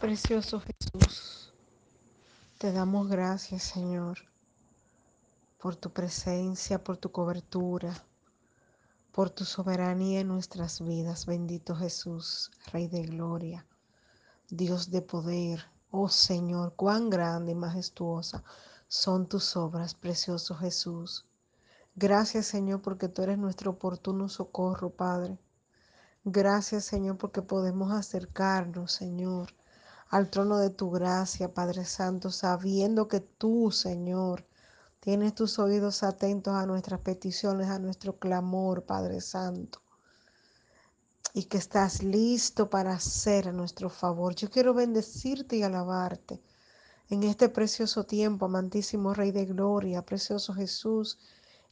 Precioso Jesús, te damos gracias, Señor, por tu presencia, por tu cobertura, por tu soberanía en nuestras vidas. Bendito Jesús, Rey de Gloria, Dios de poder. Oh Señor, cuán grande y majestuosa son tus obras, precioso Jesús. Gracias, Señor, porque tú eres nuestro oportuno socorro, Padre. Gracias, Señor, porque podemos acercarnos, Señor al trono de tu gracia, Padre Santo, sabiendo que tú, Señor, tienes tus oídos atentos a nuestras peticiones, a nuestro clamor, Padre Santo, y que estás listo para hacer a nuestro favor. Yo quiero bendecirte y alabarte en este precioso tiempo, amantísimo Rey de Gloria, precioso Jesús.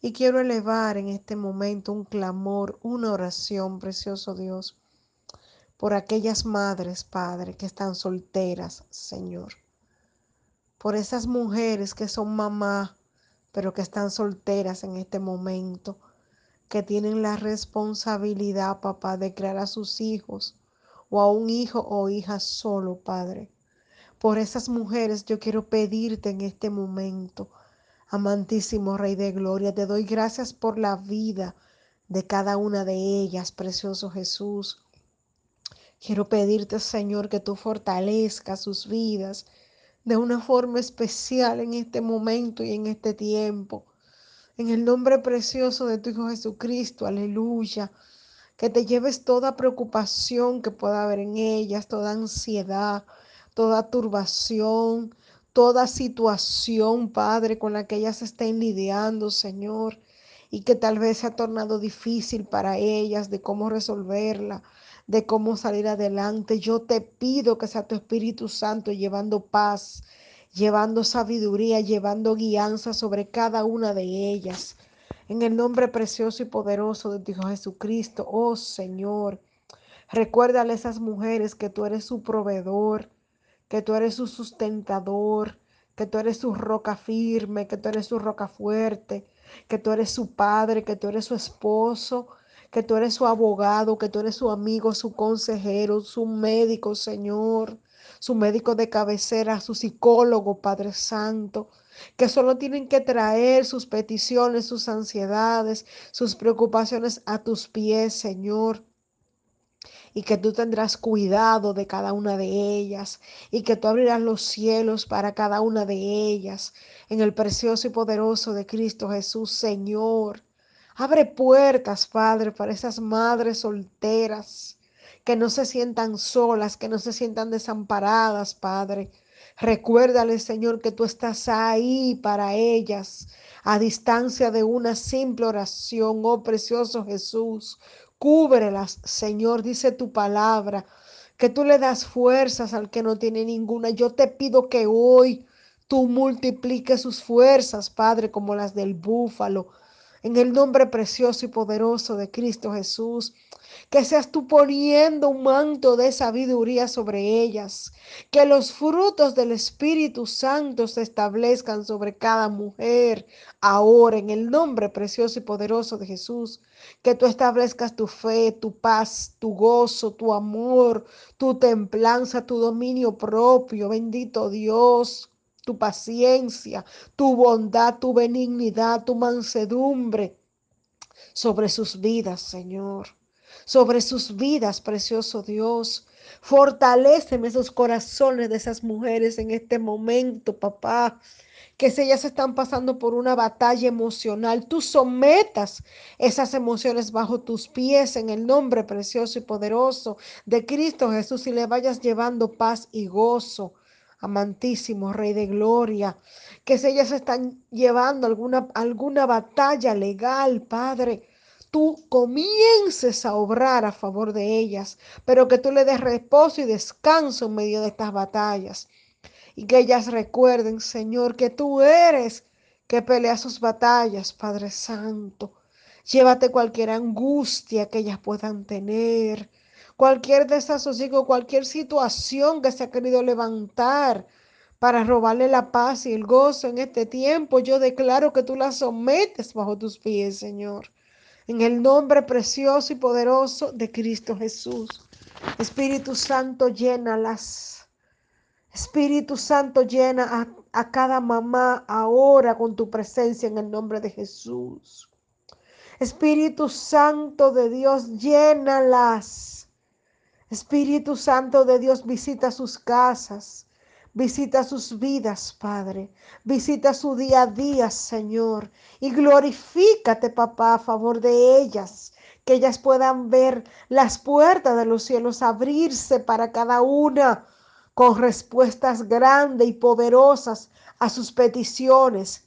Y quiero elevar en este momento un clamor, una oración, precioso Dios por aquellas madres, Padre, que están solteras, Señor. Por esas mujeres que son mamá, pero que están solteras en este momento, que tienen la responsabilidad, papá, de crear a sus hijos o a un hijo o hija solo, Padre. Por esas mujeres yo quiero pedirte en este momento, amantísimo Rey de Gloria, te doy gracias por la vida de cada una de ellas, precioso Jesús. Quiero pedirte, Señor, que tú fortalezcas sus vidas de una forma especial en este momento y en este tiempo. En el nombre precioso de tu Hijo Jesucristo, aleluya. Que te lleves toda preocupación que pueda haber en ellas, toda ansiedad, toda turbación, toda situación, Padre, con la que ellas estén lidiando, Señor, y que tal vez se ha tornado difícil para ellas de cómo resolverla de cómo salir adelante. Yo te pido que sea tu Espíritu Santo llevando paz, llevando sabiduría, llevando guianza sobre cada una de ellas. En el nombre precioso y poderoso de tu Hijo Jesucristo, oh Señor, recuérdale a esas mujeres que tú eres su proveedor, que tú eres su sustentador, que tú eres su roca firme, que tú eres su roca fuerte, que tú eres su padre, que tú eres su esposo, que tú eres su abogado, que tú eres su amigo, su consejero, su médico, Señor, su médico de cabecera, su psicólogo, Padre Santo que solo tienen que traer sus peticiones, sus ansiedades, sus preocupaciones a tus pies, Señor. Y que tú tendrás cuidado de cada una de ellas y que tú abrirás los cielos para cada una de ellas. En el precioso y poderoso de Cristo Jesús, Señor. Abre puertas, Padre, para esas madres solteras que no se sientan solas, que no se sientan desamparadas, Padre. Recuérdale, Señor, que tú estás ahí para ellas, a distancia de una simple oración, oh precioso Jesús. Cúbrelas, Señor, dice tu palabra, que tú le das fuerzas al que no tiene ninguna. Yo te pido que hoy tú multipliques sus fuerzas, Padre, como las del búfalo en el nombre precioso y poderoso de Cristo Jesús. Que seas tú poniendo un manto de sabiduría sobre ellas. Que los frutos del Espíritu Santo se establezcan sobre cada mujer ahora en el nombre precioso y poderoso de Jesús. Que tú establezcas tu fe, tu paz, tu gozo, tu amor, tu templanza, tu dominio propio. Bendito Dios tu paciencia, tu bondad, tu benignidad, tu mansedumbre sobre sus vidas, Señor. Sobre sus vidas, precioso Dios. Fortaléceme esos corazones de esas mujeres en este momento, papá que si ellas están pasando por una batalla emocional, tú sometas esas emociones bajo tus pies en el nombre precioso y poderoso de Cristo Jesús y le vayas llevando paz y gozo amantísimo Rey de Gloria, que si ellas están llevando alguna, alguna batalla legal, Padre, tú comiences a obrar a favor de ellas, pero que tú le des reposo y descanso en medio de estas batallas. Y que ellas recuerden, Señor, que tú eres que pelea sus batallas, Padre Santo. Llévate cualquier angustia que ellas puedan tener, cualquier desasosiego, cualquier situación que se ha querido levantar para robarle la paz y el gozo en este tiempo, yo declaro que tú la sometes bajo tus pies, Señor. En el nombre precioso y poderoso de Cristo Jesús. Espíritu Santo, llénalas. Espíritu Santo, llena a, a cada mamá ahora con tu presencia en el nombre de Jesús. Espíritu Santo de Dios, llénalas. Espíritu Santo de Dios, visita sus casas, visita sus vidas, Padre. Visita su día a día, Señor. Y glorifícate, papá, a favor de ellas. Que ellas puedan ver las puertas de los cielos abrirse para cada una con respuestas grandes y poderosas a sus peticiones.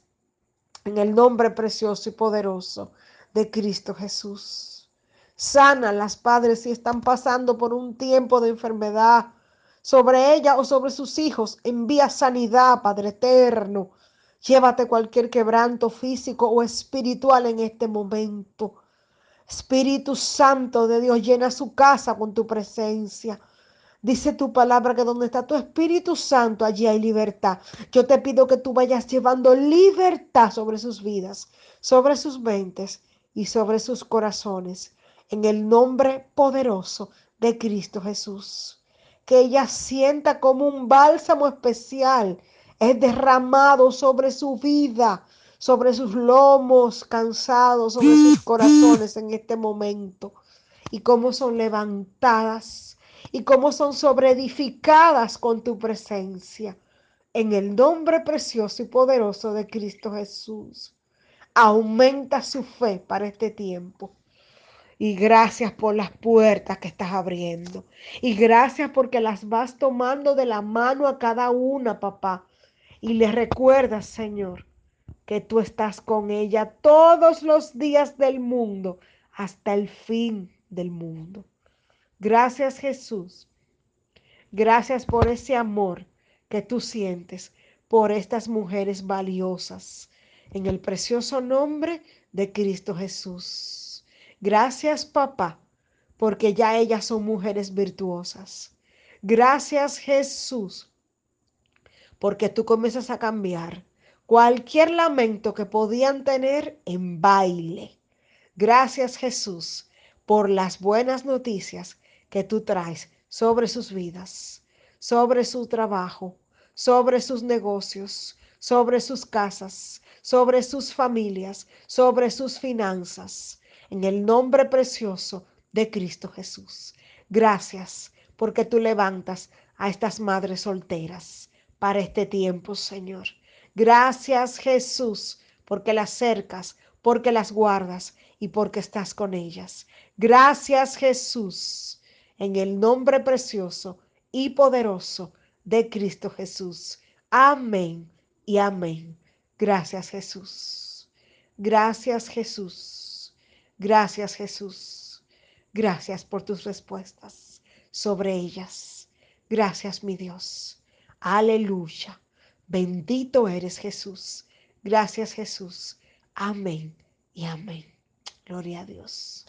En el nombre precioso y poderoso de Cristo Jesús. Sana las padres si están pasando por un tiempo de enfermedad sobre ella o sobre sus hijos. Envía sanidad, Padre eterno. Llévate cualquier quebranto físico o espiritual en este momento. Espíritu Santo de Dios, llena su casa con tu presencia. Dice tu palabra que donde está tu Espíritu Santo, allí hay libertad. Yo te pido que tú vayas llevando libertad sobre sus vidas, sobre sus mentes y sobre sus corazones, en el nombre poderoso de Cristo Jesús. Que ella sienta como un bálsamo especial es derramado sobre su vida, sobre sus lomos cansados, sobre sus corazones en este momento, y cómo son levantadas y cómo son sobreedificadas con tu presencia. En el nombre precioso y poderoso de Cristo Jesús. Aumenta su fe para este tiempo. Y gracias por las puertas que estás abriendo. Y gracias porque las vas tomando de la mano a cada una, papá. Y le recuerdas, Señor, que tú estás con ella todos los días del mundo hasta el fin del mundo. Gracias, Jesús. Gracias por ese amor que tú sientes por estas mujeres valiosas en el precioso nombre de Cristo Jesús. Gracias, papá, porque ya ellas son mujeres virtuosas. Gracias, Jesús, porque tú comienzas a cambiar cualquier lamento que podían tener en baile. Gracias, Jesús, por las buenas noticias que tú traes sobre sus vidas, sobre su trabajo, sobre sus negocios, sobre sus casas, sobre sus familias, sobre sus finanzas, en el nombre precioso de Cristo Jesús. Gracias porque tú levantas a estas madres solteras para este tiempo, Señor. Gracias, Jesús, porque las cercas, porque las guardas y porque estás con ellas. Gracias, Jesús, en el nombre precioso y poderoso de Cristo Jesús. Amén y amén. Gracias Jesús. Gracias Jesús. Gracias Jesús. Gracias por tus respuestas sobre ellas. Gracias mi Dios. Aleluya. Bendito eres Jesús. Gracias Jesús. Amén y amén. Gloria a Dios.